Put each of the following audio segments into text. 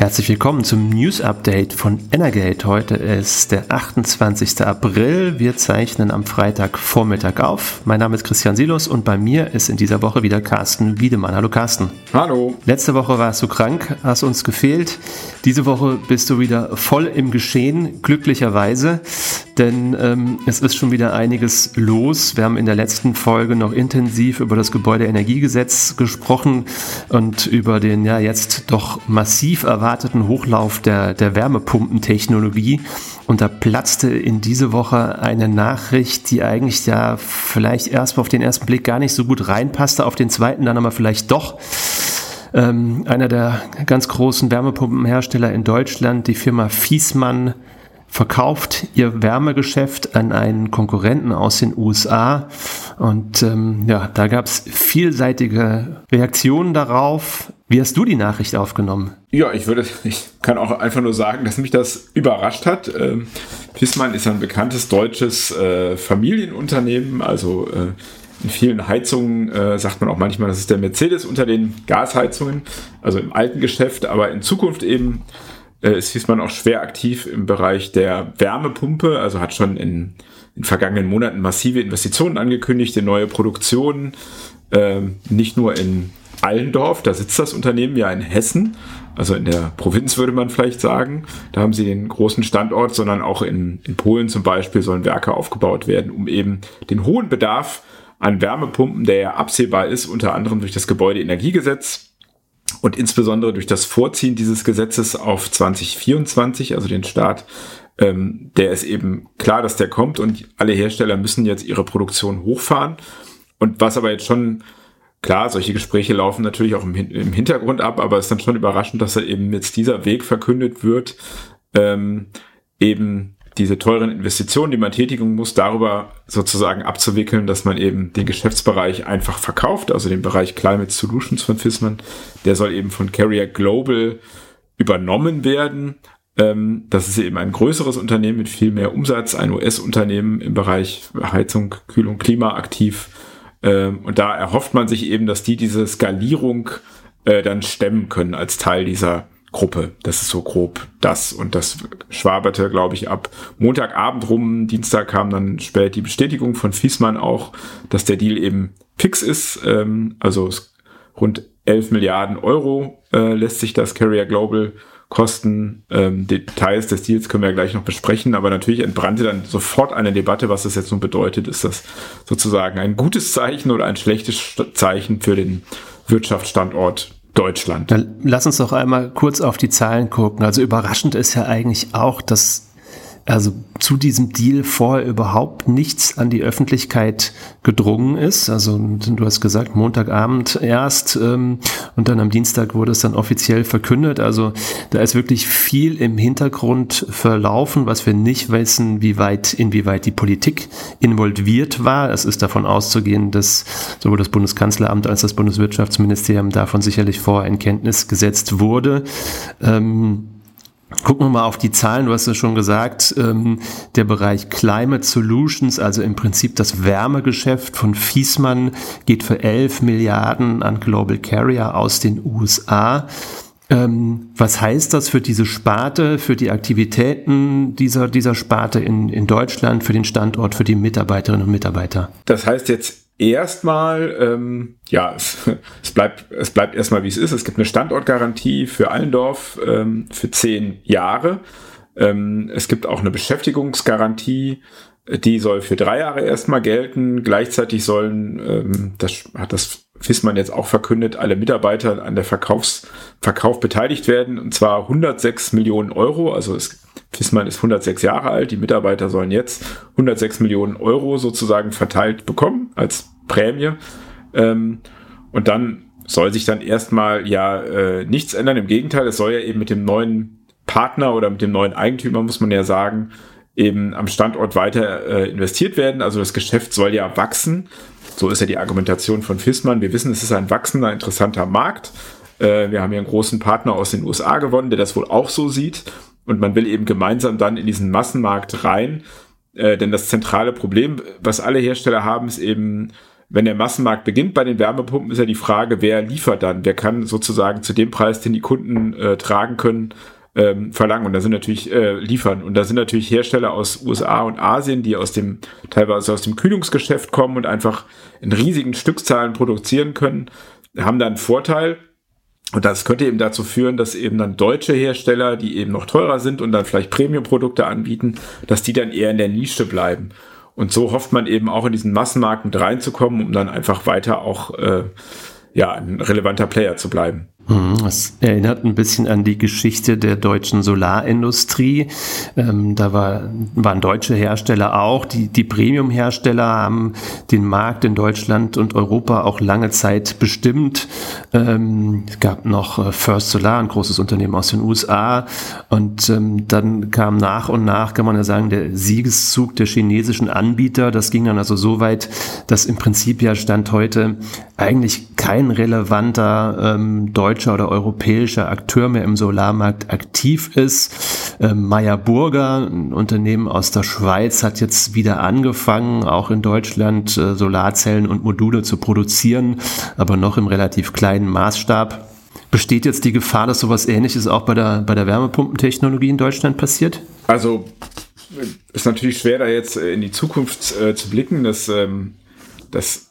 Herzlich willkommen zum News Update von Energate. Heute ist der 28. April. Wir zeichnen am Freitagvormittag auf. Mein Name ist Christian Silos und bei mir ist in dieser Woche wieder Carsten Wiedemann. Hallo Carsten. Hallo. Letzte Woche warst du krank, hast uns gefehlt. Diese Woche bist du wieder voll im Geschehen, glücklicherweise, denn ähm, es ist schon wieder einiges los. Wir haben in der letzten Folge noch intensiv über das Gebäudeenergiegesetz gesprochen und über den ja jetzt doch massiv erwarteten erwarteten Hochlauf der, der Wärmepumpentechnologie. Und da platzte in diese Woche eine Nachricht, die eigentlich ja vielleicht erstmal auf den ersten Blick gar nicht so gut reinpasste, auf den zweiten dann aber vielleicht doch. Ähm, einer der ganz großen Wärmepumpenhersteller in Deutschland, die Firma Fiesmann, verkauft ihr Wärmegeschäft an einen Konkurrenten aus den USA. Und ähm, ja, da gab es vielseitige Reaktionen darauf. Wie hast du die Nachricht aufgenommen? Ja, ich würde, ich kann auch einfach nur sagen, dass mich das überrascht hat. Ähm, Fissmann ist ein bekanntes deutsches äh, Familienunternehmen, also äh, in vielen Heizungen äh, sagt man auch manchmal, das ist der Mercedes unter den Gasheizungen, also im alten Geschäft, aber in Zukunft eben ist Fissmann auch schwer aktiv im Bereich der Wärmepumpe, also hat schon in, in vergangenen Monaten massive Investitionen angekündigt in neue Produktionen, äh, nicht nur in Allendorf, da sitzt das Unternehmen ja in Hessen, also in der Provinz würde man vielleicht sagen. Da haben sie den großen Standort, sondern auch in, in Polen zum Beispiel sollen Werke aufgebaut werden, um eben den hohen Bedarf an Wärmepumpen, der ja absehbar ist, unter anderem durch das Gebäudeenergiegesetz und insbesondere durch das Vorziehen dieses Gesetzes auf 2024, also den Start, ähm, der ist eben klar, dass der kommt und alle Hersteller müssen jetzt ihre Produktion hochfahren. Und was aber jetzt schon Klar, solche Gespräche laufen natürlich auch im, im Hintergrund ab, aber es ist dann schon überraschend, dass da eben jetzt dieser Weg verkündet wird, ähm, eben diese teuren Investitionen, die man tätigen muss, darüber sozusagen abzuwickeln, dass man eben den Geschäftsbereich einfach verkauft, also den Bereich Climate Solutions von Fissmann, der soll eben von Carrier Global übernommen werden. Ähm, das ist eben ein größeres Unternehmen mit viel mehr Umsatz, ein US-Unternehmen im Bereich Heizung, Kühlung, Klima aktiv ähm, und da erhofft man sich eben, dass die diese Skalierung äh, dann stemmen können als Teil dieser Gruppe. Das ist so grob das. Und das schwaberte, glaube ich, ab Montagabend rum. Dienstag kam dann spät die Bestätigung von Fiesmann auch, dass der Deal eben fix ist. Ähm, also rund 11 Milliarden Euro äh, lässt sich das Carrier Global Kosten, ähm, Details des Deals können wir ja gleich noch besprechen, aber natürlich entbrannte dann sofort eine Debatte, was das jetzt nun bedeutet. Ist das sozusagen ein gutes Zeichen oder ein schlechtes Zeichen für den Wirtschaftsstandort Deutschland? Lass uns doch einmal kurz auf die Zahlen gucken. Also überraschend ist ja eigentlich auch, dass also zu diesem Deal vorher überhaupt nichts an die Öffentlichkeit gedrungen ist. Also du hast gesagt, Montagabend erst ähm, und dann am Dienstag wurde es dann offiziell verkündet. Also da ist wirklich viel im Hintergrund verlaufen, was wir nicht wissen, wie weit, inwieweit die Politik involviert war. Es ist davon auszugehen, dass sowohl das Bundeskanzleramt als das Bundeswirtschaftsministerium davon sicherlich vorher in Kenntnis gesetzt wurde. Ähm, Gucken wir mal auf die Zahlen. Du hast ja schon gesagt, ähm, der Bereich Climate Solutions, also im Prinzip das Wärmegeschäft von Fiesmann, geht für 11 Milliarden an Global Carrier aus den USA. Ähm, was heißt das für diese Sparte, für die Aktivitäten dieser, dieser Sparte in, in Deutschland, für den Standort, für die Mitarbeiterinnen und Mitarbeiter? Das heißt jetzt erstmal, ähm, ja, es, es, bleibt, es bleibt erstmal wie es ist. Es gibt eine Standortgarantie für Allendorf ähm, für zehn Jahre. Ähm, es gibt auch eine Beschäftigungsgarantie, die soll für drei Jahre erstmal gelten. Gleichzeitig sollen, ähm, das hat das Fissmann jetzt auch verkündet, alle Mitarbeiter an der Verkaufs, Verkauf beteiligt werden, und zwar 106 Millionen Euro. Also es, Fissmann ist 106 Jahre alt, die Mitarbeiter sollen jetzt 106 Millionen Euro sozusagen verteilt bekommen als Prämie. Ähm, und dann soll sich dann erstmal ja äh, nichts ändern. Im Gegenteil, es soll ja eben mit dem neuen Partner oder mit dem neuen Eigentümer, muss man ja sagen, eben am Standort weiter äh, investiert werden. Also das Geschäft soll ja wachsen. So ist ja die Argumentation von Fissmann. Wir wissen, es ist ein wachsender, interessanter Markt. Äh, wir haben hier einen großen Partner aus den USA gewonnen, der das wohl auch so sieht. Und man will eben gemeinsam dann in diesen Massenmarkt rein. Äh, denn das zentrale Problem, was alle Hersteller haben, ist eben, wenn der Massenmarkt beginnt bei den Wärmepumpen, ist ja die Frage, wer liefert dann? Wer kann sozusagen zu dem Preis, den die Kunden äh, tragen können, ähm, verlangen. Und da sind natürlich äh, liefern. Und da sind natürlich Hersteller aus USA und Asien, die aus dem teilweise aus dem Kühlungsgeschäft kommen und einfach in riesigen Stückzahlen produzieren können, haben da einen Vorteil. Und das könnte eben dazu führen, dass eben dann deutsche Hersteller, die eben noch teurer sind und dann vielleicht Premium-Produkte anbieten, dass die dann eher in der Nische bleiben. Und so hofft man eben auch in diesen Massenmarkt mit reinzukommen, um dann einfach weiter auch äh, ja, ein relevanter Player zu bleiben. Das mhm, erinnert ein bisschen an die Geschichte der deutschen Solarindustrie. Ähm, da war, waren deutsche Hersteller auch. Die, die Premium-Hersteller haben den Markt in Deutschland und Europa auch lange Zeit bestimmt. Ähm, es gab noch äh, First Solar, ein großes Unternehmen aus den USA. Und ähm, dann kam nach und nach, kann man ja sagen, der Siegeszug der chinesischen Anbieter. Das ging dann also so weit, dass im Prinzip ja Stand heute eigentlich kein relevanter ähm, deutscher deutscher oder europäischer Akteur mehr im Solarmarkt aktiv ist. Ähm, Meyer Burger, ein Unternehmen aus der Schweiz, hat jetzt wieder angefangen, auch in Deutschland äh, Solarzellen und Module zu produzieren, aber noch im relativ kleinen Maßstab. Besteht jetzt die Gefahr, dass sowas ähnliches auch bei der, bei der Wärmepumpentechnologie in Deutschland passiert? Also ist natürlich schwer, da jetzt in die Zukunft äh, zu blicken. dass ähm, das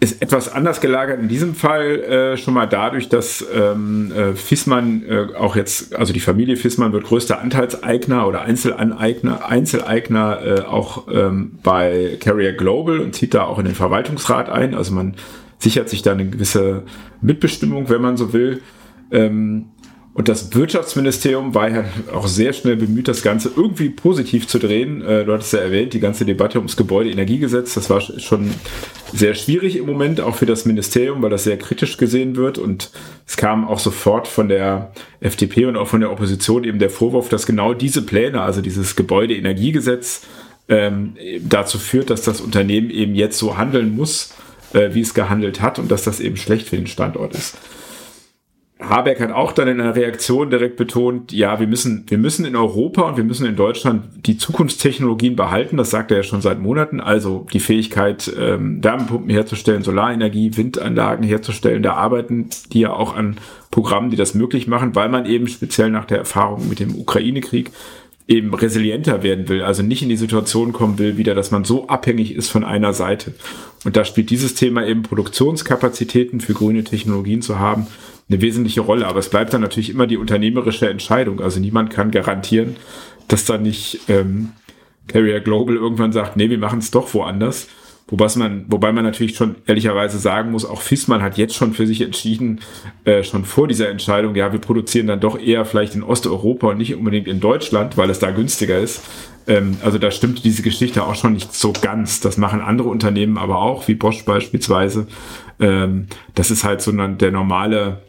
ist etwas anders gelagert in diesem Fall äh, schon mal dadurch, dass ähm, äh, Fissmann äh, auch jetzt, also die Familie Fissmann wird größter Anteilseigner oder Einzelaneigner, Einzeleigner äh, auch ähm, bei Carrier Global und zieht da auch in den Verwaltungsrat ein. Also man sichert sich da eine gewisse Mitbestimmung, wenn man so will. Ähm, und das Wirtschaftsministerium war ja auch sehr schnell bemüht, das Ganze irgendwie positiv zu drehen. Äh, du hattest ja erwähnt, die ganze Debatte ums Gebäudeenergiegesetz, das war schon sehr schwierig im Moment, auch für das Ministerium, weil das sehr kritisch gesehen wird. Und es kam auch sofort von der FDP und auch von der Opposition eben der Vorwurf, dass genau diese Pläne, also dieses Gebäudeenergiegesetz, ähm, dazu führt, dass das Unternehmen eben jetzt so handeln muss, äh, wie es gehandelt hat und dass das eben schlecht für den Standort ist. Habeck hat auch dann in einer Reaktion direkt betont, ja, wir müssen, wir müssen in Europa und wir müssen in Deutschland die Zukunftstechnologien behalten. Das sagt er ja schon seit Monaten. Also die Fähigkeit, ähm, Wärmepumpen herzustellen, Solarenergie, Windanlagen herzustellen. Da arbeiten die ja auch an Programmen, die das möglich machen, weil man eben speziell nach der Erfahrung mit dem Ukraine-Krieg eben resilienter werden will, also nicht in die Situation kommen will, wieder, dass man so abhängig ist von einer Seite. Und da spielt dieses Thema eben Produktionskapazitäten für grüne Technologien zu haben, eine wesentliche Rolle. Aber es bleibt dann natürlich immer die unternehmerische Entscheidung. Also niemand kann garantieren, dass da nicht ähm, Carrier Global irgendwann sagt, nee, wir machen es doch woanders. Wobei man, wobei man natürlich schon ehrlicherweise sagen muss, auch Fissmann hat jetzt schon für sich entschieden, äh, schon vor dieser Entscheidung, ja, wir produzieren dann doch eher vielleicht in Osteuropa und nicht unbedingt in Deutschland, weil es da günstiger ist. Ähm, also da stimmt diese Geschichte auch schon nicht so ganz. Das machen andere Unternehmen aber auch, wie Bosch beispielsweise. Ähm, das ist halt so der normale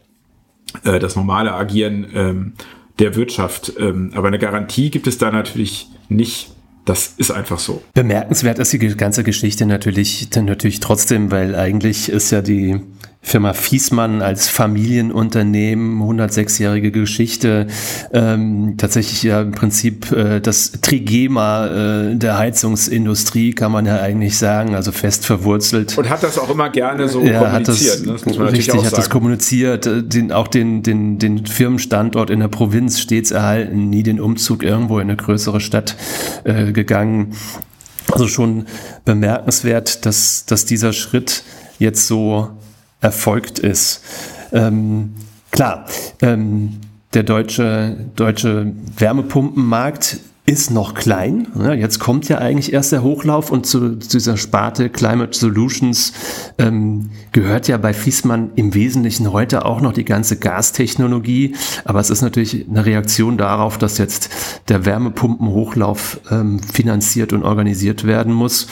äh, das normale Agieren ähm, der Wirtschaft. Ähm, aber eine Garantie gibt es da natürlich nicht. Das ist einfach so. Bemerkenswert ist die ganze Geschichte natürlich, natürlich trotzdem, weil eigentlich ist ja die Firma Fiesmann als Familienunternehmen, 106-jährige Geschichte, ähm, tatsächlich ja im Prinzip äh, das Trigema äh, der Heizungsindustrie, kann man ja eigentlich sagen, also fest verwurzelt. Und hat das auch immer gerne so ja, kommuniziert. Hat das, ne? das richtig, hat das kommuniziert, äh, den, auch den, den, den Firmenstandort in der Provinz stets erhalten, nie den Umzug irgendwo in eine größere Stadt äh, gegangen. Also schon bemerkenswert, dass, dass dieser Schritt jetzt so erfolgt ist. Ähm, klar, ähm, der deutsche, deutsche Wärmepumpenmarkt ist noch klein. Jetzt kommt ja eigentlich erst der Hochlauf und zu, dieser Sparte Climate Solutions ähm, gehört ja bei Fiesmann im Wesentlichen heute auch noch die ganze Gastechnologie. Aber es ist natürlich eine Reaktion darauf, dass jetzt der Wärmepumpenhochlauf ähm, finanziert und organisiert werden muss.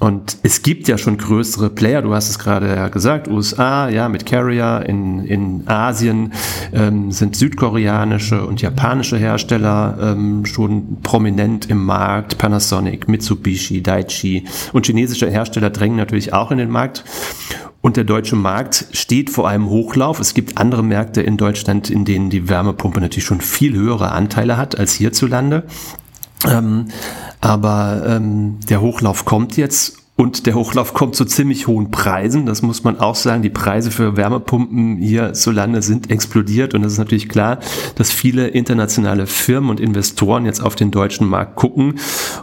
Und es gibt ja schon größere Player, du hast es gerade ja gesagt, USA, ja, mit Carrier, in, in Asien ähm, sind südkoreanische und japanische Hersteller ähm, schon prominent im Markt, Panasonic, Mitsubishi, Daiichi und chinesische Hersteller drängen natürlich auch in den Markt. Und der deutsche Markt steht vor einem Hochlauf. Es gibt andere Märkte in Deutschland, in denen die Wärmepumpe natürlich schon viel höhere Anteile hat als hierzulande. Ähm, Aber ähm, der Hochlauf kommt jetzt und der Hochlauf kommt zu ziemlich hohen Preisen. Das muss man auch sagen. Die Preise für Wärmepumpen hier so lange sind explodiert. Und es ist natürlich klar, dass viele internationale Firmen und Investoren jetzt auf den deutschen Markt gucken.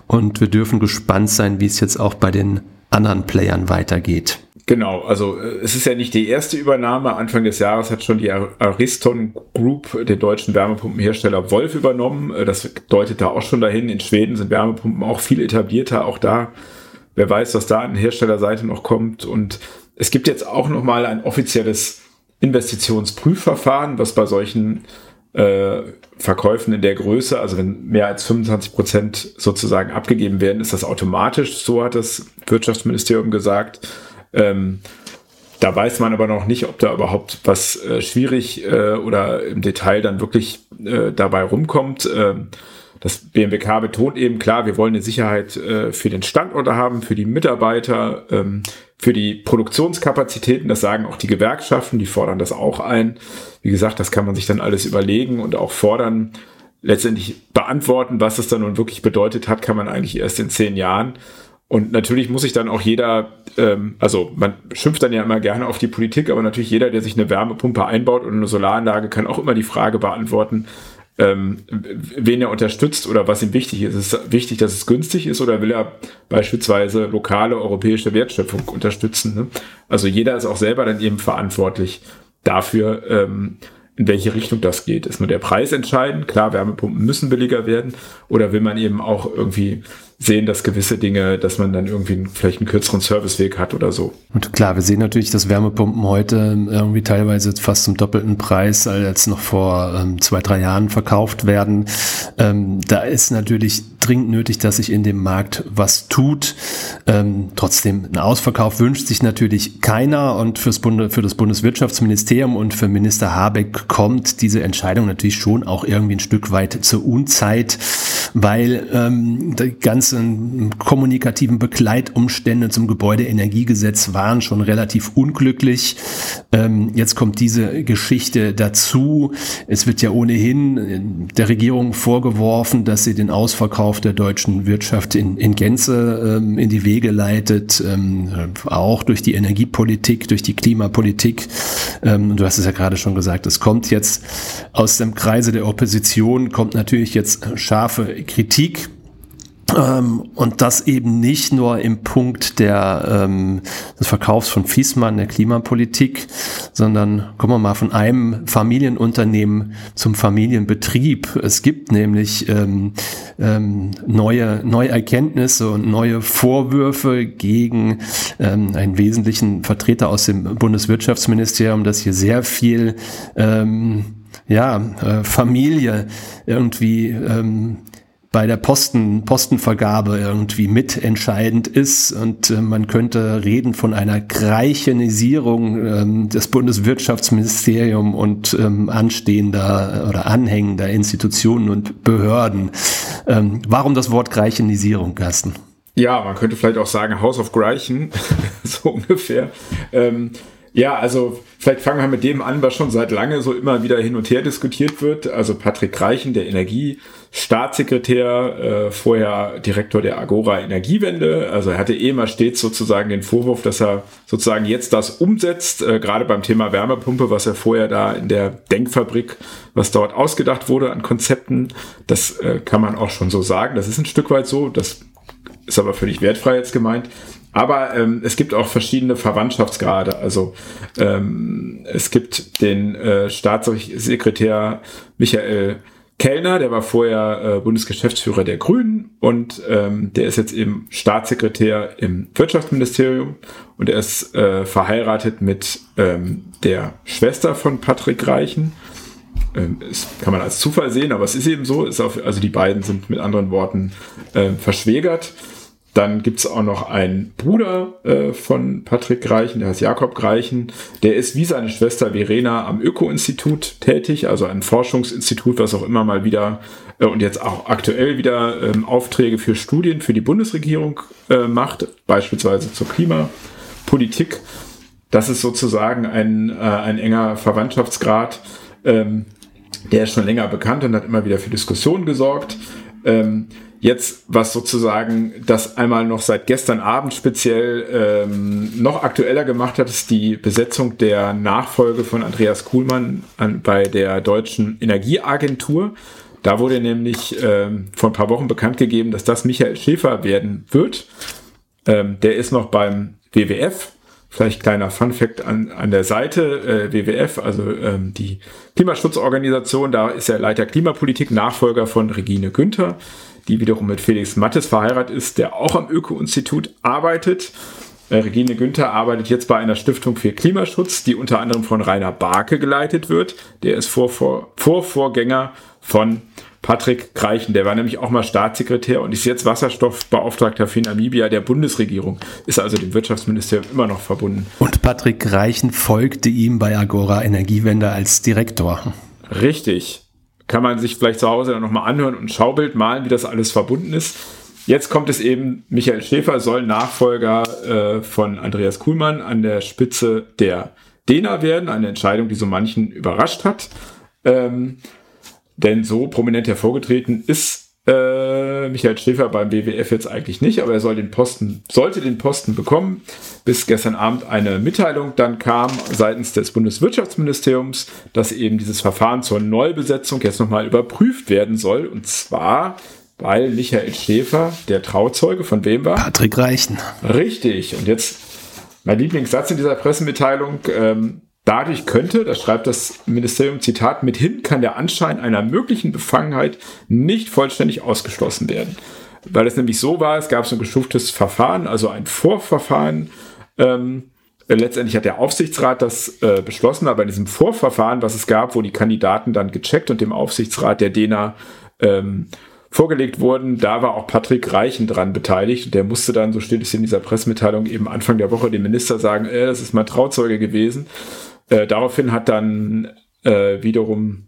Und wir dürfen gespannt sein, wie es jetzt auch bei den anderen Playern weitergeht. Genau, also äh, es ist ja nicht die erste Übernahme. Anfang des Jahres hat schon die Ariston Group den deutschen Wärmepumpenhersteller Wolf übernommen. Äh, das deutet da auch schon dahin. In Schweden sind Wärmepumpen auch viel etablierter. Auch da Wer weiß, was da an Herstellerseite noch kommt. Und es gibt jetzt auch noch mal ein offizielles Investitionsprüfverfahren, was bei solchen äh, Verkäufen in der Größe, also wenn mehr als 25 Prozent sozusagen abgegeben werden, ist das automatisch. So hat das Wirtschaftsministerium gesagt. Ähm, da weiß man aber noch nicht, ob da überhaupt was äh, schwierig äh, oder im Detail dann wirklich äh, dabei rumkommt. Ähm, das BMWK betont eben klar, wir wollen eine Sicherheit äh, für den Standort haben, für die Mitarbeiter, ähm, für die Produktionskapazitäten. Das sagen auch die Gewerkschaften, die fordern das auch ein. Wie gesagt, das kann man sich dann alles überlegen und auch fordern. Letztendlich beantworten, was es dann nun wirklich bedeutet hat, kann man eigentlich erst in zehn Jahren. Und natürlich muss sich dann auch jeder, ähm, also man schimpft dann ja immer gerne auf die Politik, aber natürlich jeder, der sich eine Wärmepumpe einbaut und eine Solaranlage, kann auch immer die Frage beantworten, ähm, wen er unterstützt oder was ihm wichtig ist. Ist es wichtig, dass es günstig ist oder will er beispielsweise lokale europäische Wertschöpfung unterstützen? Ne? Also jeder ist auch selber dann eben verantwortlich dafür, ähm, in welche Richtung das geht. Ist nur der Preis entscheidend? Klar, Wärmepumpen müssen billiger werden oder will man eben auch irgendwie sehen, dass gewisse Dinge, dass man dann irgendwie vielleicht einen kürzeren Serviceweg hat oder so. Und klar, wir sehen natürlich, dass Wärmepumpen heute irgendwie teilweise fast zum doppelten Preis als noch vor ähm, zwei, drei Jahren verkauft werden. Ähm, da ist natürlich dringend nötig, dass sich in dem Markt was tut. Ähm, trotzdem, ein Ausverkauf wünscht sich natürlich keiner und fürs Bunde, für das Bundeswirtschaftsministerium und für Minister Habeck kommt diese Entscheidung natürlich schon auch irgendwie ein Stück weit zur Unzeit, weil ähm, die ganzen kommunikativen Begleitumstände zum Gebäudeenergiegesetz waren schon relativ unglücklich. Ähm, jetzt kommt diese Geschichte dazu. Es wird ja ohnehin der Regierung vorgeworfen, dass sie den Ausverkauf Verkauf der deutschen Wirtschaft in, in Gänze ähm, in die Wege leitet, ähm, auch durch die Energiepolitik, durch die Klimapolitik. Ähm, du hast es ja gerade schon gesagt, es kommt jetzt aus dem Kreise der Opposition, kommt natürlich jetzt scharfe Kritik ähm, und das eben nicht nur im Punkt der, ähm, des Verkaufs von Fiesmann, der Klimapolitik, sondern kommen wir mal von einem Familienunternehmen zum Familienbetrieb. Es gibt nämlich ähm, ähm, neue, neue Erkenntnisse und neue Vorwürfe gegen ähm, einen wesentlichen Vertreter aus dem Bundeswirtschaftsministerium, dass hier sehr viel ähm, ja, äh, Familie irgendwie ähm, bei der Posten, Postenvergabe irgendwie mitentscheidend ist und äh, man könnte reden von einer Greichenisierung ähm, des Bundeswirtschaftsministerium und ähm, anstehender oder anhängender Institutionen und Behörden. Ähm, warum das Wort Greichenisierung, Carsten? Ja, man könnte vielleicht auch sagen House of Greichen, so ungefähr. Ähm, ja, also vielleicht fangen wir mit dem an, was schon seit lange so immer wieder hin und her diskutiert wird. Also Patrick Reichen, der Energiestaatssekretär, äh, vorher Direktor der Agora Energiewende. Also er hatte eh immer stets sozusagen den Vorwurf, dass er sozusagen jetzt das umsetzt, äh, gerade beim Thema Wärmepumpe, was er vorher da in der Denkfabrik, was dort ausgedacht wurde an Konzepten. Das äh, kann man auch schon so sagen. Das ist ein Stück weit so. Das ist aber völlig wertfrei jetzt gemeint. Aber ähm, es gibt auch verschiedene Verwandtschaftsgrade. Also ähm, es gibt den äh, Staatssekretär Michael Kellner, der war vorher äh, Bundesgeschäftsführer der Grünen und ähm, der ist jetzt eben Staatssekretär im Wirtschaftsministerium und er ist äh, verheiratet mit ähm, der Schwester von Patrick Reichen. Ähm, das kann man als Zufall sehen, aber es ist eben so. Ist auf, also die beiden sind mit anderen Worten äh, verschwägert. Dann gibt es auch noch einen Bruder äh, von Patrick Greichen, der heißt Jakob Greichen. Der ist wie seine Schwester Verena am Öko-Institut tätig, also ein Forschungsinstitut, was auch immer mal wieder äh, und jetzt auch aktuell wieder ähm, Aufträge für Studien für die Bundesregierung äh, macht, beispielsweise zur Klimapolitik. Das ist sozusagen ein, äh, ein enger Verwandtschaftsgrad. Ähm, der ist schon länger bekannt und hat immer wieder für Diskussionen gesorgt. Ähm, Jetzt, was sozusagen das einmal noch seit gestern Abend speziell ähm, noch aktueller gemacht hat, ist die Besetzung der Nachfolge von Andreas Kuhlmann an, bei der Deutschen Energieagentur. Da wurde nämlich ähm, vor ein paar Wochen bekannt gegeben, dass das Michael Schäfer werden wird. Ähm, der ist noch beim WWF. Vielleicht kleiner Fun Fact an, an der Seite, äh, WWF, also ähm, die Klimaschutzorganisation, da ist er Leiter Klimapolitik, Nachfolger von Regine Günther die wiederum mit Felix Mattes verheiratet ist, der auch am Öko-Institut arbeitet. Äh, Regine Günther arbeitet jetzt bei einer Stiftung für Klimaschutz, die unter anderem von Rainer Barke geleitet wird. Der ist Vorvor Vorvorgänger von Patrick Greichen. Der war nämlich auch mal Staatssekretär und ist jetzt Wasserstoffbeauftragter für Namibia der Bundesregierung. Ist also dem Wirtschaftsministerium immer noch verbunden. Und Patrick Greichen folgte ihm bei Agora Energiewende als Direktor. Richtig kann man sich vielleicht zu Hause dann nochmal anhören und ein Schaubild malen, wie das alles verbunden ist. Jetzt kommt es eben, Michael Schäfer soll Nachfolger äh, von Andreas Kuhlmann an der Spitze der DENA werden, eine Entscheidung, die so manchen überrascht hat. Ähm, denn so prominent hervorgetreten ist äh, Michael Schäfer beim WWF jetzt eigentlich nicht, aber er soll den Posten, sollte den Posten bekommen, bis gestern Abend eine Mitteilung dann kam seitens des Bundeswirtschaftsministeriums, dass eben dieses Verfahren zur Neubesetzung jetzt nochmal überprüft werden soll. Und zwar, weil Michael Schäfer, der Trauzeuge von wem war? Patrick Reichen. Richtig. Und jetzt mein Lieblingssatz in dieser Pressemitteilung. Ähm, Dadurch könnte, das schreibt das Ministerium Zitat, mithin kann der Anschein einer möglichen Befangenheit nicht vollständig ausgeschlossen werden. Weil es nämlich so war, es gab so ein geschuftes Verfahren, also ein Vorverfahren. Ähm, letztendlich hat der Aufsichtsrat das äh, beschlossen, aber in diesem Vorverfahren, was es gab, wo die Kandidaten dann gecheckt und dem Aufsichtsrat der DENA ähm, vorgelegt wurden, da war auch Patrick Reichen dran beteiligt. Der musste dann, so steht es in dieser Pressemitteilung, eben Anfang der Woche dem Minister sagen, äh, das ist mein Trauzeuge gewesen. Äh, daraufhin hat dann äh, wiederum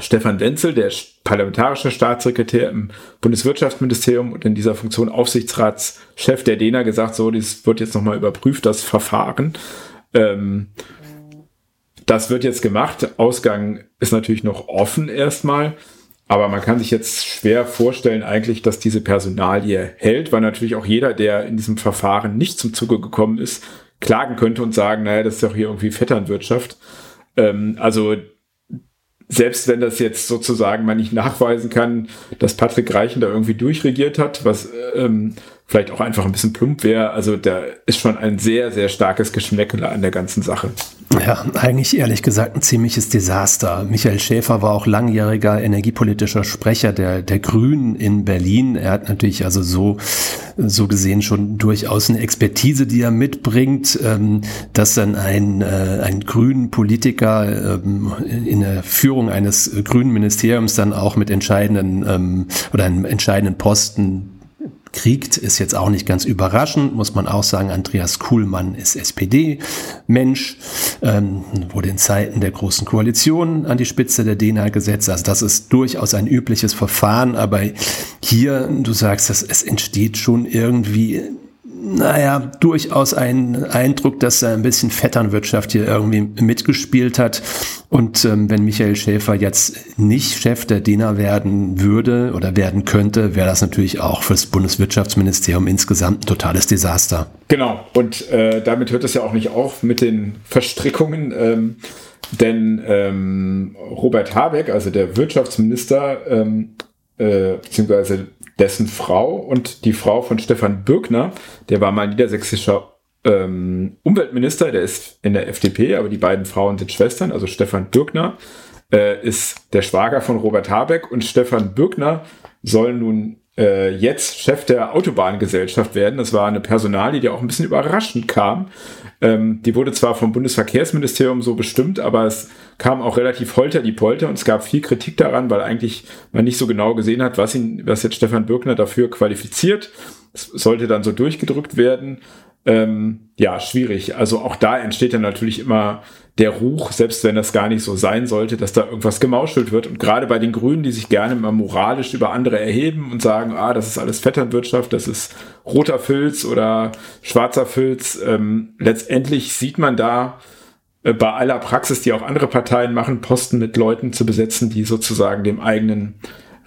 Stefan Wenzel, der parlamentarische Staatssekretär im Bundeswirtschaftsministerium und in dieser Funktion Aufsichtsratschef der DENA gesagt, so, das wird jetzt nochmal überprüft, das Verfahren. Ähm, das wird jetzt gemacht. Ausgang ist natürlich noch offen erstmal. Aber man kann sich jetzt schwer vorstellen eigentlich, dass diese Personalie hält, weil natürlich auch jeder, der in diesem Verfahren nicht zum Zuge gekommen ist, klagen könnte und sagen, naja, das ist doch hier irgendwie Vetternwirtschaft. Ähm, also selbst wenn das jetzt sozusagen man nicht nachweisen kann, dass Patrick Reichen da irgendwie durchregiert hat, was ähm, vielleicht auch einfach ein bisschen plump wäre, also da ist schon ein sehr, sehr starkes Geschmäckele an der ganzen Sache. Ja, eigentlich ehrlich gesagt ein ziemliches Desaster. Michael Schäfer war auch langjähriger energiepolitischer Sprecher der, der Grünen in Berlin. Er hat natürlich also so, so gesehen schon durchaus eine Expertise, die er mitbringt, ähm, dass dann ein, äh, ein grünen Politiker ähm, in der Führung eines grünen Ministeriums dann auch mit entscheidenden ähm, oder einem entscheidenden Posten kriegt, ist jetzt auch nicht ganz überraschend, muss man auch sagen. Andreas Kuhlmann ist SPD-Mensch, ähm, wurde in Zeiten der Großen Koalition an die Spitze der DENA gesetzt. Also das ist durchaus ein übliches Verfahren, aber hier, du sagst, dass es entsteht schon irgendwie naja, durchaus ein Eindruck, dass er ein bisschen Vetternwirtschaft hier irgendwie mitgespielt hat. Und ähm, wenn Michael Schäfer jetzt nicht Chef der DENA werden würde oder werden könnte, wäre das natürlich auch fürs Bundeswirtschaftsministerium insgesamt ein totales Desaster. Genau, und äh, damit hört es ja auch nicht auf mit den Verstrickungen. Ähm, denn ähm, Robert Habeck, also der Wirtschaftsminister, ähm, äh, beziehungsweise dessen Frau und die Frau von Stefan Bürgner, der war mal niedersächsischer ähm, Umweltminister, der ist in der FDP, aber die beiden Frauen sind Schwestern, also Stefan Bürgner äh, ist der Schwager von Robert Habeck und Stefan Bürgner soll nun äh, jetzt Chef der Autobahngesellschaft werden. Das war eine Personalie, die auch ein bisschen überraschend kam. Ähm, die wurde zwar vom Bundesverkehrsministerium so bestimmt, aber es kam auch relativ holter die Polter und es gab viel Kritik daran, weil eigentlich man nicht so genau gesehen hat, was ihn, was jetzt Stefan Bürgner dafür qualifiziert. Es sollte dann so durchgedrückt werden. Ähm, ja, schwierig. Also auch da entsteht dann natürlich immer der Ruch, selbst wenn das gar nicht so sein sollte, dass da irgendwas gemauschelt wird. Und gerade bei den Grünen, die sich gerne immer moralisch über andere erheben und sagen, ah, das ist alles Vetternwirtschaft, das ist roter Filz oder schwarzer Filz, ähm, letztendlich sieht man da äh, bei aller Praxis, die auch andere Parteien machen, Posten mit Leuten zu besetzen, die sozusagen dem eigenen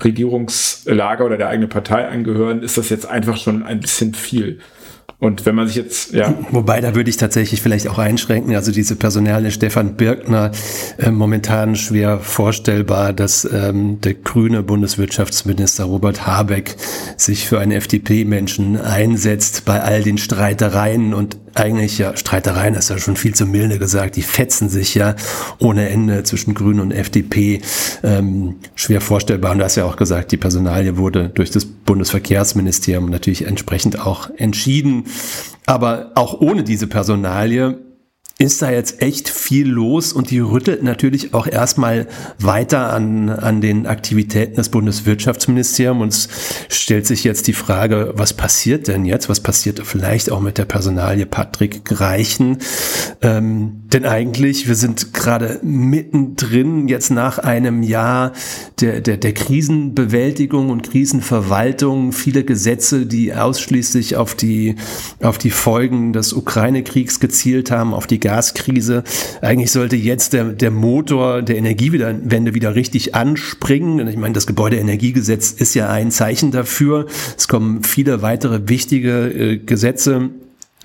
Regierungslager oder der eigenen Partei angehören, ist das jetzt einfach schon ein bisschen viel. Und wenn man sich jetzt, ja. Wobei, da würde ich tatsächlich vielleicht auch einschränken. Also diese Personale Stefan Birkner, äh, momentan schwer vorstellbar, dass ähm, der grüne Bundeswirtschaftsminister Robert Habeck sich für einen FDP-Menschen einsetzt bei all den Streitereien und eigentlich ja, Streitereien ist ja schon viel zu milde gesagt, die fetzen sich ja ohne Ende zwischen Grünen und FDP. Ähm, schwer vorstellbar. Und du hast ja auch gesagt, die Personalie wurde durch das Bundesverkehrsministerium natürlich entsprechend auch entschieden. Aber auch ohne diese Personalie ist da jetzt echt viel los und die rüttelt natürlich auch erstmal weiter an, an den Aktivitäten des Bundeswirtschaftsministeriums und es stellt sich jetzt die Frage, was passiert denn jetzt? Was passiert vielleicht auch mit der Personalie Patrick Greichen? Ähm, denn eigentlich, wir sind gerade mittendrin jetzt nach einem Jahr der, der, der Krisenbewältigung und Krisenverwaltung, viele Gesetze, die ausschließlich auf die, auf die Folgen des Ukraine-Kriegs gezielt haben, auf die Gaskrise. Eigentlich sollte jetzt der, der Motor der Energiewende wieder richtig anspringen. Ich meine, das Gebäudeenergiegesetz ist ja ein Zeichen dafür. Es kommen viele weitere wichtige äh, Gesetze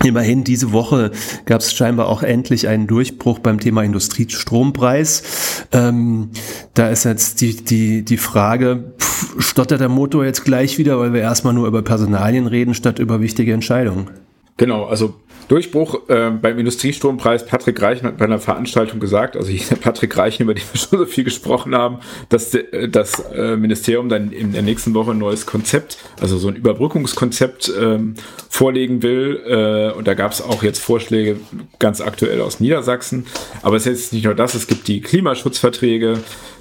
Immerhin diese Woche gab es scheinbar auch endlich einen Durchbruch beim Thema Industriestrompreis. Ähm, da ist jetzt die, die, die Frage, pff, stottert der Motor jetzt gleich wieder, weil wir erstmal nur über Personalien reden, statt über wichtige Entscheidungen? Genau, also Durchbruch äh, beim Industriestrompreis. Patrick Reichen hat bei einer Veranstaltung gesagt, also ich, Patrick Reichen, über den wir schon so viel gesprochen haben, dass äh, das äh, Ministerium dann in der nächsten Woche ein neues Konzept, also so ein Überbrückungskonzept ähm, vorlegen will. Äh, und da gab es auch jetzt Vorschläge ganz aktuell aus Niedersachsen. Aber es ist jetzt nicht nur das, es gibt die Klimaschutzverträge,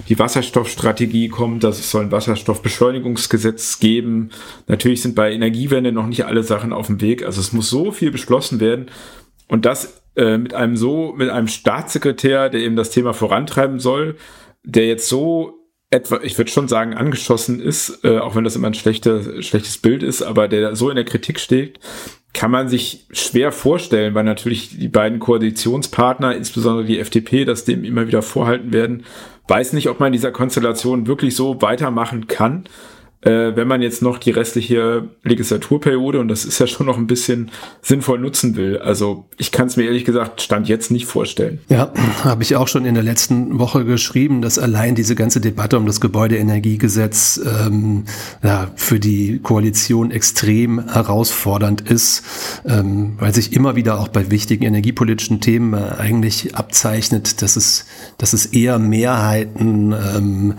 die Wasserstoffstrategie kommt, das soll ein Wasserstoffbeschleunigungsgesetz geben. Natürlich sind bei Energiewende noch nicht alle Sachen auf dem Weg. Also es muss so viel beschlossen werden. Und das äh, mit einem so, mit einem Staatssekretär, der eben das Thema vorantreiben soll, der jetzt so etwa, ich würde schon sagen, angeschossen ist, äh, auch wenn das immer ein schlechte, schlechtes Bild ist, aber der so in der Kritik steht, kann man sich schwer vorstellen, weil natürlich die beiden Koalitionspartner, insbesondere die FDP, das dem immer wieder vorhalten werden. Weiß nicht, ob man dieser Konstellation wirklich so weitermachen kann äh, wenn man jetzt noch die restliche Legislaturperiode, und das ist ja schon noch ein bisschen sinnvoll nutzen will. Also ich kann es mir ehrlich gesagt Stand jetzt nicht vorstellen. Ja, habe ich auch schon in der letzten Woche geschrieben, dass allein diese ganze Debatte um das Gebäudeenergiegesetz ähm, ja, für die Koalition extrem herausfordernd ist, ähm, weil sich immer wieder auch bei wichtigen energiepolitischen Themen äh, eigentlich abzeichnet, dass es, dass es eher Mehrheiten ähm,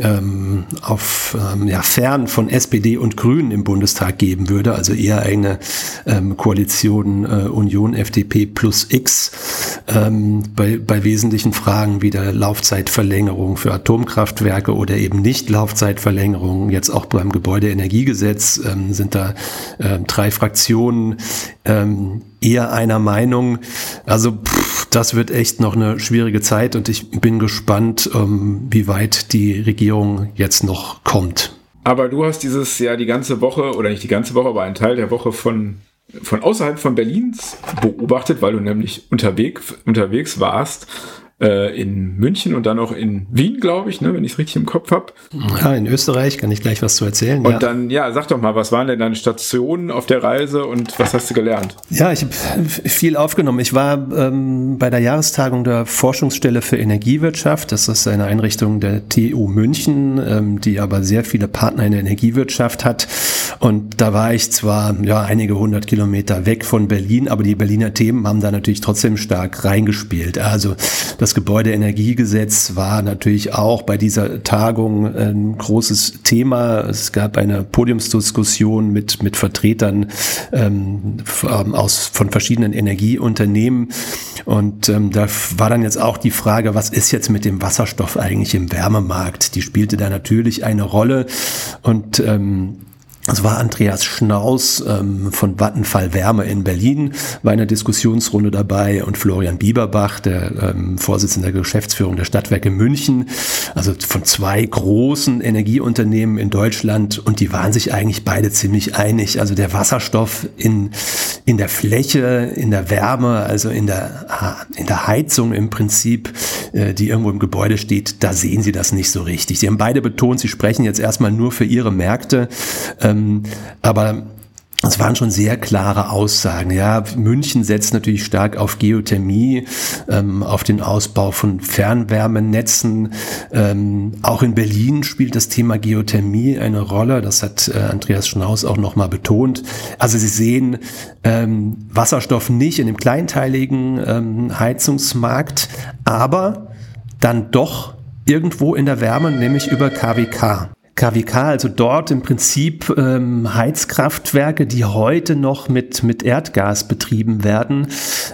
ähm, auf ähm, ja, fern von SPD und Grünen im Bundestag geben würde, also eher eine ähm, Koalition äh, Union FDP plus X ähm, bei, bei wesentlichen Fragen wie der Laufzeitverlängerung für Atomkraftwerke oder eben nicht Laufzeitverlängerung. Jetzt auch beim Gebäudeenergiegesetz ähm, sind da ähm, drei Fraktionen ähm, eher einer Meinung. Also pff, das wird echt noch eine schwierige Zeit und ich bin gespannt, ähm, wie weit die Regierung jetzt noch kommt. Aber du hast dieses Jahr die ganze Woche, oder nicht die ganze Woche, aber einen Teil der Woche von, von außerhalb von Berlins beobachtet, weil du nämlich unterwegs, unterwegs warst äh, in München und dann noch in Wien, glaube ich, ne, wenn ich es richtig im Kopf habe. Ja, in Österreich kann ich gleich was zu erzählen. Und ja. dann, ja, sag doch mal, was waren denn deine Stationen auf der Reise und was hast du gelernt? Ja, ich habe viel aufgenommen. Ich war ähm, bei der Jahrestagung der Forschungsstelle für Energiewirtschaft. Das ist eine Einrichtung der TU München, ähm, die aber sehr viele Partner in der Energiewirtschaft hat. Und da war ich zwar ja einige hundert Kilometer weg von Berlin, aber die Berliner Themen haben da natürlich trotzdem stark reingespielt. Also das das Gebäudeenergiegesetz war natürlich auch bei dieser Tagung ein großes Thema. Es gab eine Podiumsdiskussion mit, mit Vertretern ähm, aus, von verschiedenen Energieunternehmen. Und ähm, da war dann jetzt auch die Frage, was ist jetzt mit dem Wasserstoff eigentlich im Wärmemarkt? Die spielte da natürlich eine Rolle. Und ähm, es war Andreas Schnaus ähm, von Vattenfall Wärme in Berlin, in der Diskussionsrunde dabei und Florian Bieberbach, der ähm, Vorsitzende der Geschäftsführung der Stadtwerke München, also von zwei großen Energieunternehmen in Deutschland und die waren sich eigentlich beide ziemlich einig. Also der Wasserstoff in, in der Fläche, in der Wärme, also in der, in der Heizung im Prinzip äh, die irgendwo im Gebäude steht, da sehen sie das nicht so richtig. Sie haben beide betont, sie sprechen jetzt erstmal nur für ihre Märkte, ähm, aber es waren schon sehr klare Aussagen. Ja, München setzt natürlich stark auf Geothermie, ähm, auf den Ausbau von Fernwärmenetzen. Ähm, auch in Berlin spielt das Thema Geothermie eine Rolle. Das hat äh, Andreas Schnaus auch nochmal betont. Also Sie sehen ähm, Wasserstoff nicht in dem kleinteiligen ähm, Heizungsmarkt, aber dann doch irgendwo in der Wärme, nämlich über KWK. KWK, also dort im Prinzip ähm, Heizkraftwerke, die heute noch mit, mit Erdgas betrieben werden.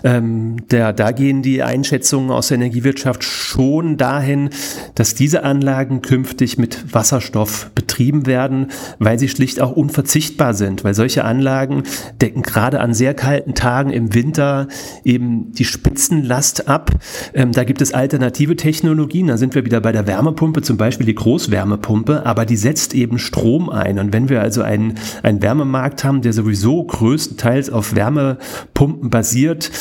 Ähm, der, da gehen die Einschätzungen aus der Energiewirtschaft schon dahin, dass diese Anlagen künftig mit Wasserstoff betrieben werden, weil sie schlicht auch unverzichtbar sind, weil solche Anlagen decken gerade an sehr kalten Tagen im Winter eben die Spitzenlast ab. Ähm, da gibt es alternative Technologien, da sind wir wieder bei der Wärmepumpe, zum Beispiel die Großwärmepumpe, aber die die setzt eben Strom ein. Und wenn wir also einen, einen Wärmemarkt haben, der sowieso größtenteils auf Wärmepumpen basiert,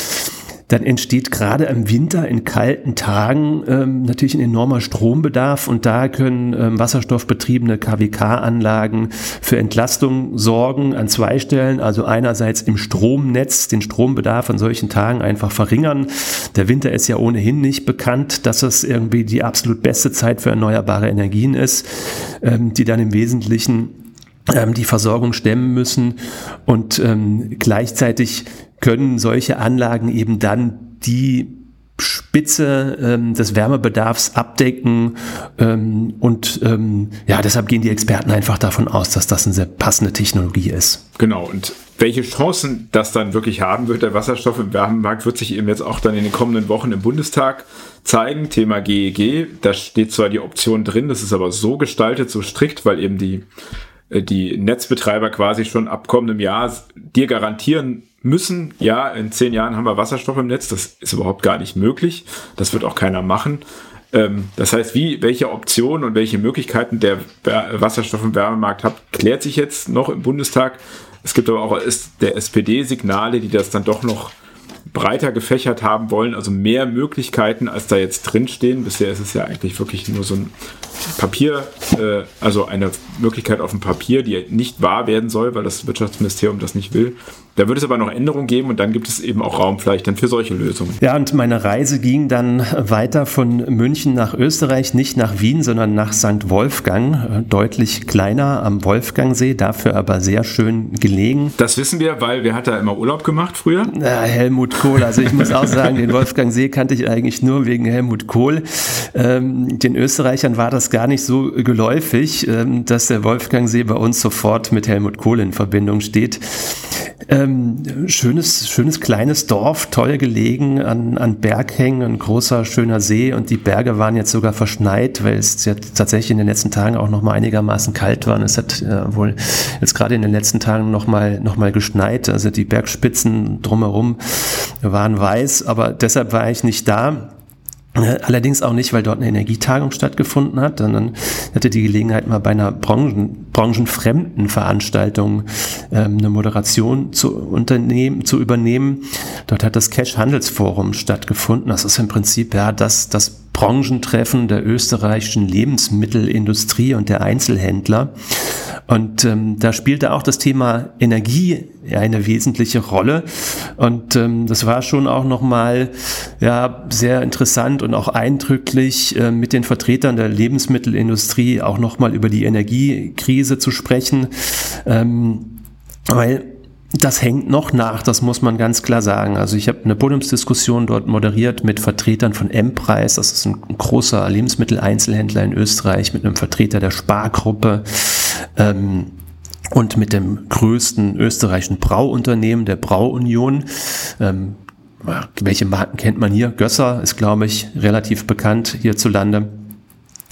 dann entsteht gerade im Winter in kalten Tagen ähm, natürlich ein enormer Strombedarf und da können ähm, wasserstoffbetriebene KWK-Anlagen für Entlastung sorgen an zwei Stellen. Also einerseits im Stromnetz den Strombedarf an solchen Tagen einfach verringern. Der Winter ist ja ohnehin nicht bekannt, dass es irgendwie die absolut beste Zeit für erneuerbare Energien ist, ähm, die dann im Wesentlichen die Versorgung stemmen müssen und ähm, gleichzeitig können solche Anlagen eben dann die Spitze ähm, des Wärmebedarfs abdecken ähm, und ähm, ja, deshalb gehen die Experten einfach davon aus, dass das eine sehr passende Technologie ist. Genau, und welche Chancen das dann wirklich haben wird, der Wasserstoff im Wärmemarkt, wird sich eben jetzt auch dann in den kommenden Wochen im Bundestag zeigen. Thema GEG, da steht zwar die Option drin, das ist aber so gestaltet, so strikt, weil eben die die Netzbetreiber quasi schon ab kommendem Jahr dir garantieren müssen, ja, in zehn Jahren haben wir Wasserstoff im Netz, das ist überhaupt gar nicht möglich. Das wird auch keiner machen. Ähm, das heißt, wie, welche Optionen und welche Möglichkeiten der Wasserstoff im Wärmemarkt hat, klärt sich jetzt noch im Bundestag. Es gibt aber auch der SPD Signale, die das dann doch noch breiter gefächert haben wollen, also mehr Möglichkeiten, als da jetzt drinstehen. Bisher ist es ja eigentlich wirklich nur so ein Papier, äh, also eine Möglichkeit auf dem Papier, die nicht wahr werden soll, weil das Wirtschaftsministerium das nicht will. Da wird es aber noch Änderungen geben und dann gibt es eben auch Raum vielleicht dann für solche Lösungen. Ja, und meine Reise ging dann weiter von München nach Österreich, nicht nach Wien, sondern nach St. Wolfgang, äh, deutlich kleiner am Wolfgangsee, dafür aber sehr schön gelegen. Das wissen wir, weil wer hat da immer Urlaub gemacht früher? Ja, Kohl. Also ich muss auch sagen, den Wolfgangsee kannte ich eigentlich nur wegen Helmut Kohl. Ähm, den Österreichern war das gar nicht so geläufig, ähm, dass der Wolfgangsee bei uns sofort mit Helmut Kohl in Verbindung steht. Ähm, schönes, schönes kleines Dorf, toll gelegen an, an Berghängen, ein großer, schöner See und die Berge waren jetzt sogar verschneit, weil es ja tatsächlich in den letzten Tagen auch noch mal einigermaßen kalt war. Und es hat äh, wohl jetzt gerade in den letzten Tagen noch mal, noch mal geschneit. Also die Bergspitzen drumherum waren weiß, aber deshalb war ich nicht da. Äh, allerdings auch nicht, weil dort eine Energietagung stattgefunden hat, sondern hatte die Gelegenheit, mal bei einer Branchen, branchenfremden Veranstaltung ähm, eine Moderation zu, unternehmen, zu übernehmen. Dort hat das Cash Handelsforum stattgefunden. Das ist im Prinzip ja das, das Branchentreffen der österreichischen Lebensmittelindustrie und der Einzelhändler. Und ähm, da spielte auch das Thema Energie eine wesentliche Rolle. Und ähm, das war schon auch nochmal ja, sehr interessant und auch eindrücklich, äh, mit den Vertretern der Lebensmittelindustrie auch nochmal über die Energiekrise zu sprechen. Ähm, weil das hängt noch nach, das muss man ganz klar sagen. Also ich habe eine Podiumsdiskussion dort moderiert mit Vertretern von M-Preis, das ist ein großer Lebensmitteleinzelhändler in Österreich, mit einem Vertreter der Spargruppe ähm, und mit dem größten österreichischen Brauunternehmen, der Brauunion. Ähm, welche Marken kennt man hier? Gösser ist, glaube ich, relativ bekannt hierzulande.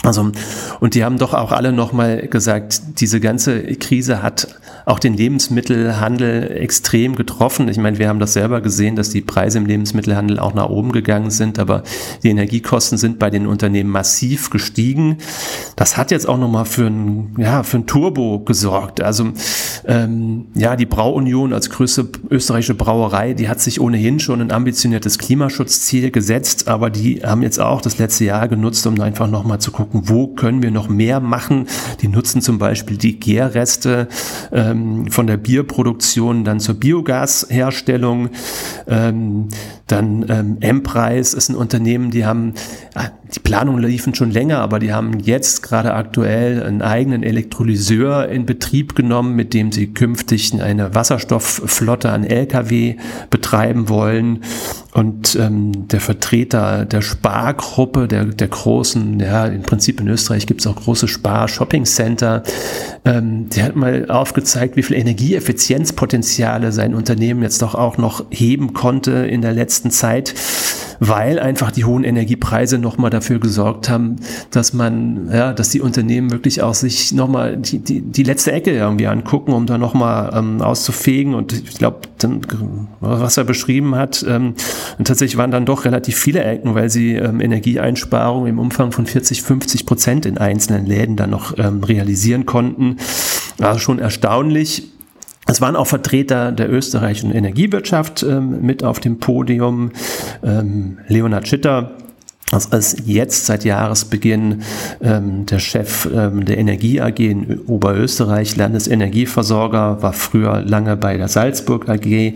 Also, und die haben doch auch alle nochmal gesagt, diese ganze Krise hat auch den Lebensmittelhandel extrem getroffen. Ich meine, wir haben das selber gesehen, dass die Preise im Lebensmittelhandel auch nach oben gegangen sind, aber die Energiekosten sind bei den Unternehmen massiv gestiegen. Das hat jetzt auch nochmal für ein, ja, für ein Turbo gesorgt. Also ähm, ja, die Brauunion als größte österreichische Brauerei, die hat sich ohnehin schon ein ambitioniertes Klimaschutzziel gesetzt, aber die haben jetzt auch das letzte Jahr genutzt, um einfach nochmal zu gucken, wo können wir noch mehr machen. Die nutzen zum Beispiel die Gärreste ähm, von der Bierproduktion dann zur Biogasherstellung. Ähm, dann ähm, M-Preis ist ein Unternehmen, die haben, ah, die Planungen liefen schon länger, aber die haben jetzt gerade aktuell einen eigenen Elektrolyseur in Betrieb genommen, mit dem sie künftig eine Wasserstoffflotte an Lkw betreiben wollen. Und ähm, der Vertreter der Spargruppe, der, der großen, ja, im Prinzip in Österreich gibt es auch große Spar-Shopping-Center, ähm, der hat mal aufgezeigt, wie viel Energieeffizienzpotenziale sein Unternehmen jetzt doch auch noch heben konnte in der letzten Zeit weil einfach die hohen Energiepreise nochmal dafür gesorgt haben, dass man, ja, dass die Unternehmen wirklich auch sich nochmal die, die, die letzte Ecke irgendwie angucken, um da nochmal ähm, auszufegen. Und ich glaube, was er beschrieben hat, ähm, tatsächlich waren dann doch relativ viele Ecken, weil sie ähm, Energieeinsparungen im Umfang von 40, 50 Prozent in einzelnen Läden dann noch ähm, realisieren konnten. Also schon erstaunlich. Es waren auch Vertreter der österreichischen Energiewirtschaft ähm, mit auf dem Podium. Ähm, Leonhard Schitter, das ist jetzt seit Jahresbeginn ähm, der Chef ähm, der Energie AG in Oberösterreich, Landesenergieversorger, war früher lange bei der Salzburg AG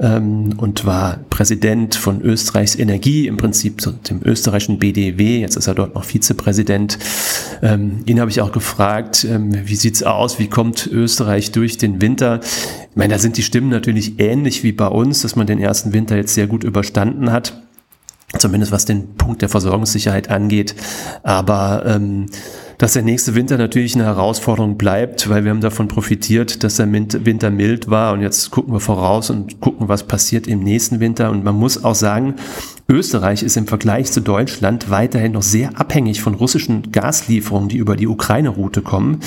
ähm, und war Präsident von Österreichs Energie, im Prinzip dem österreichischen BDW. Jetzt ist er dort noch Vizepräsident. Ähm, ihn habe ich auch gefragt, ähm, wie sieht's aus? Wie kommt Österreich durch den Winter? Ich meine, da sind die Stimmen natürlich ähnlich wie bei uns, dass man den ersten Winter jetzt sehr gut überstanden hat zumindest was den Punkt der Versorgungssicherheit angeht. Aber ähm, dass der nächste Winter natürlich eine Herausforderung bleibt, weil wir haben davon profitiert, dass der Winter mild war und jetzt gucken wir voraus und gucken, was passiert im nächsten Winter. Und man muss auch sagen, Österreich ist im Vergleich zu Deutschland weiterhin noch sehr abhängig von russischen Gaslieferungen, die über die Ukraine-Route kommen.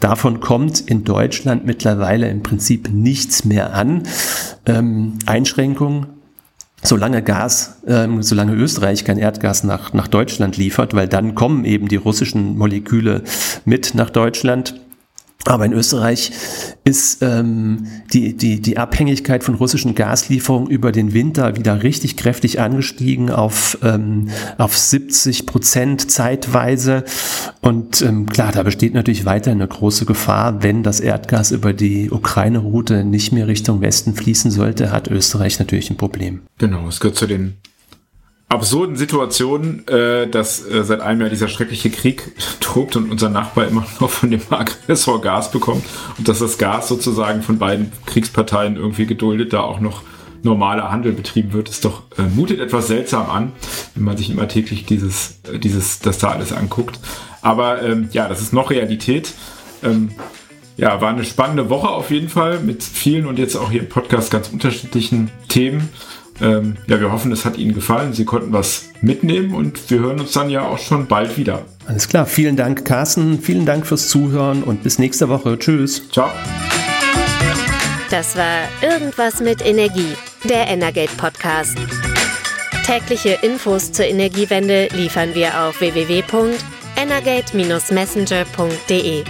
Davon kommt in Deutschland mittlerweile im Prinzip nichts mehr an. Ähm, Einschränkungen solange Gas, ähm, solange Österreich kein Erdgas nach, nach Deutschland liefert, weil dann kommen eben die russischen Moleküle mit nach Deutschland. Aber in Österreich ist ähm, die, die, die Abhängigkeit von russischen Gaslieferungen über den Winter wieder richtig kräftig angestiegen auf, ähm, auf 70 Prozent zeitweise. Und ähm, klar, da besteht natürlich weiter eine große Gefahr, wenn das Erdgas über die Ukraine-Route nicht mehr Richtung Westen fließen sollte, hat Österreich natürlich ein Problem. Genau, es gehört zu den absurden Situation, äh, dass äh, seit einem Jahr dieser schreckliche Krieg tobt und unser Nachbar immer noch von dem Aggressor Gas bekommt und dass das Gas sozusagen von beiden Kriegsparteien irgendwie geduldet da auch noch normaler Handel betrieben wird, ist doch äh, mutet etwas seltsam an, wenn man sich immer täglich dieses äh, dieses das da alles anguckt. Aber ähm, ja, das ist noch Realität. Ähm, ja, war eine spannende Woche auf jeden Fall mit vielen und jetzt auch hier im Podcast ganz unterschiedlichen Themen. Ähm, ja, wir hoffen, es hat Ihnen gefallen. Sie konnten was mitnehmen und wir hören uns dann ja auch schon bald wieder. Alles klar. Vielen Dank, Carsten. Vielen Dank fürs Zuhören und bis nächste Woche. Tschüss. Ciao. Das war Irgendwas mit Energie, der Energate Podcast. Tägliche Infos zur Energiewende liefern wir auf www.energate-messenger.de.